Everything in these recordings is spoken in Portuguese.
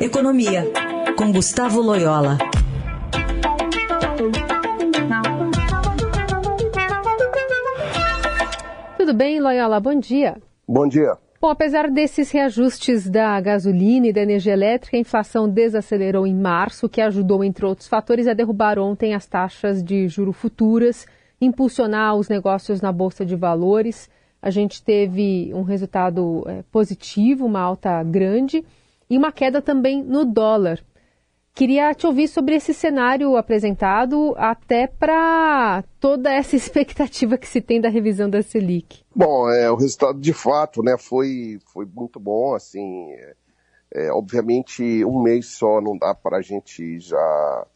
Economia, com Gustavo Loyola. Tudo bem, Loyola? Bom dia. Bom dia. Bom, apesar desses reajustes da gasolina e da energia elétrica, a inflação desacelerou em março, o que ajudou, entre outros fatores, a derrubar ontem as taxas de juro futuras, impulsionar os negócios na Bolsa de Valores. A gente teve um resultado é, positivo, uma alta grande e uma queda também no dólar. Queria te ouvir sobre esse cenário apresentado, até para toda essa expectativa que se tem da revisão da Selic. Bom, é, o resultado de fato né, foi, foi muito bom. Assim, é, é obviamente, um mês só não dá para a gente já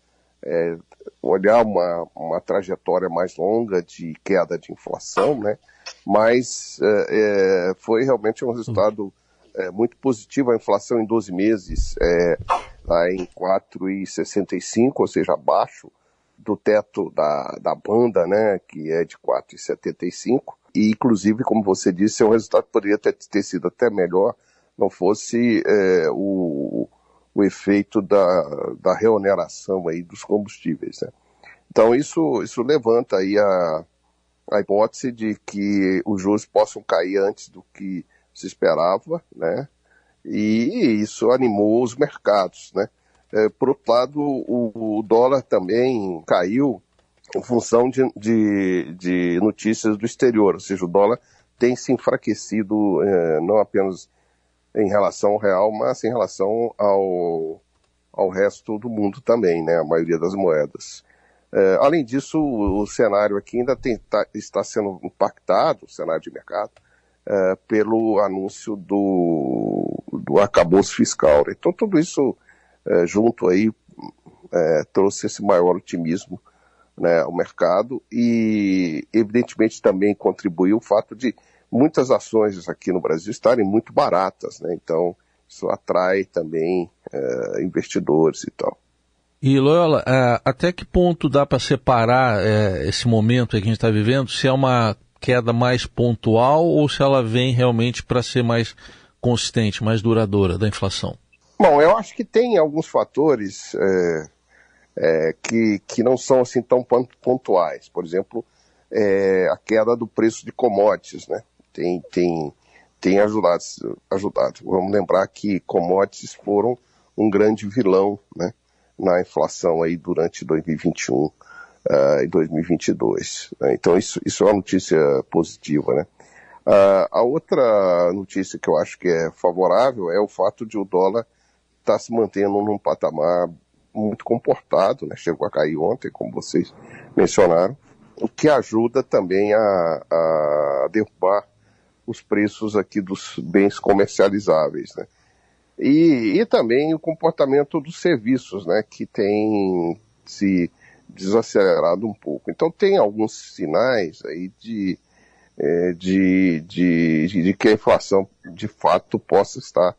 é, olhar uma, uma trajetória mais longa de queda de inflação, né? mas é, é foi realmente um resultado é, muito positivo. A inflação em 12 meses está em 4,65, ou seja, abaixo do teto da, da banda, né, que é de 4,75. E, inclusive, como você disse, é um resultado poderia ter, ter sido até melhor não fosse o, o efeito da, da reoneração aí dos combustíveis. Né? Então isso, isso levanta aí a, a hipótese de que os juros possam cair antes do que se esperava, né? E isso animou os mercados, né? É, por outro lado, o, o, dólar também caiu em função de, de, de, notícias do exterior, ou seja, o dólar tem se enfraquecido é, não apenas em relação ao real, mas em relação ao, ao resto do mundo também, né? A maioria das moedas. É, além disso, o, o, cenário aqui ainda tem, tá, está sendo impactado, o cenário de mercado, é, pelo anúncio do, do fiscal. Então, tudo isso é, junto aí é, trouxe esse maior otimismo né, ao mercado e, evidentemente, também contribuiu o fato de muitas ações aqui no Brasil estarem muito baratas, né? Então, isso atrai também é, investidores e tal. E Loyola, é, até que ponto dá para separar é, esse momento que a gente está vivendo, se é uma queda mais pontual ou se ela vem realmente para ser mais consistente, mais duradoura da inflação? Bom, eu acho que tem alguns fatores é, é, que, que não são assim tão pontuais. Por exemplo, é, a queda do preço de commodities, né? Tem, tem, tem ajudado, ajudado. Vamos lembrar que commodities foram um grande vilão, né? na inflação aí durante 2021 uh, e 2022. Uh, né? então isso, isso é uma notícia positiva, né? Uh, a outra notícia que eu acho que é favorável é o fato de o dólar estar tá se mantendo num patamar muito comportado, né? Chegou a cair ontem, como vocês mencionaram, o que ajuda também a, a derrubar os preços aqui dos bens comercializáveis, né? E, e também o comportamento dos serviços, né, que tem se desacelerado um pouco. Então tem alguns sinais aí de, é, de, de, de, que a inflação de fato possa estar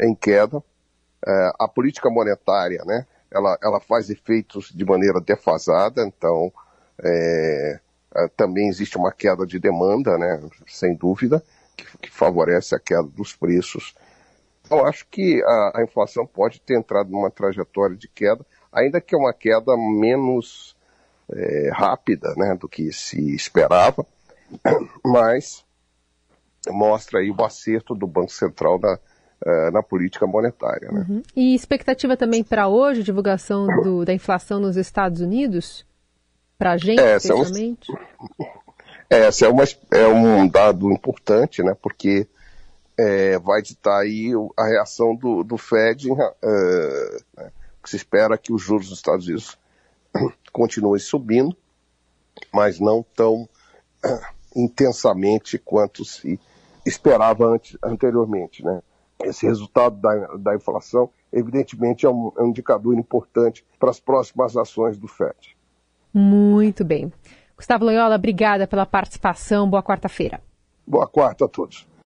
em queda. É, a política monetária, né, ela, ela faz efeitos de maneira defasada, então é, é também existe uma queda de demanda, né, sem dúvida, que, que favorece a queda dos preços eu acho que a, a, inflação pode ter entrado numa trajetória de queda, ainda que é uma queda menos é, rápida né, do que se esperava, mas mostra aí o acerto do Banco Central na, uh, na política monetária. Né? Uhum. E expectativa também para hoje, divulgação do, da inflação nos Estados Unidos? Para a gente, é, especialmente? É, esse é, uma, é um dado importante, né, porque é, vai ditar aí a reação do, do Fed, uh, né, se espera que os juros dos Estados Unidos continuem subindo, mas não tão uh, intensamente quanto se esperava antes, anteriormente. Né? Esse resultado da, da inflação, evidentemente, é um, é um indicador importante para as próximas ações do Fed. Muito bem. Gustavo Loyola, obrigada pela participação. Boa quarta-feira. Boa quarta a todos.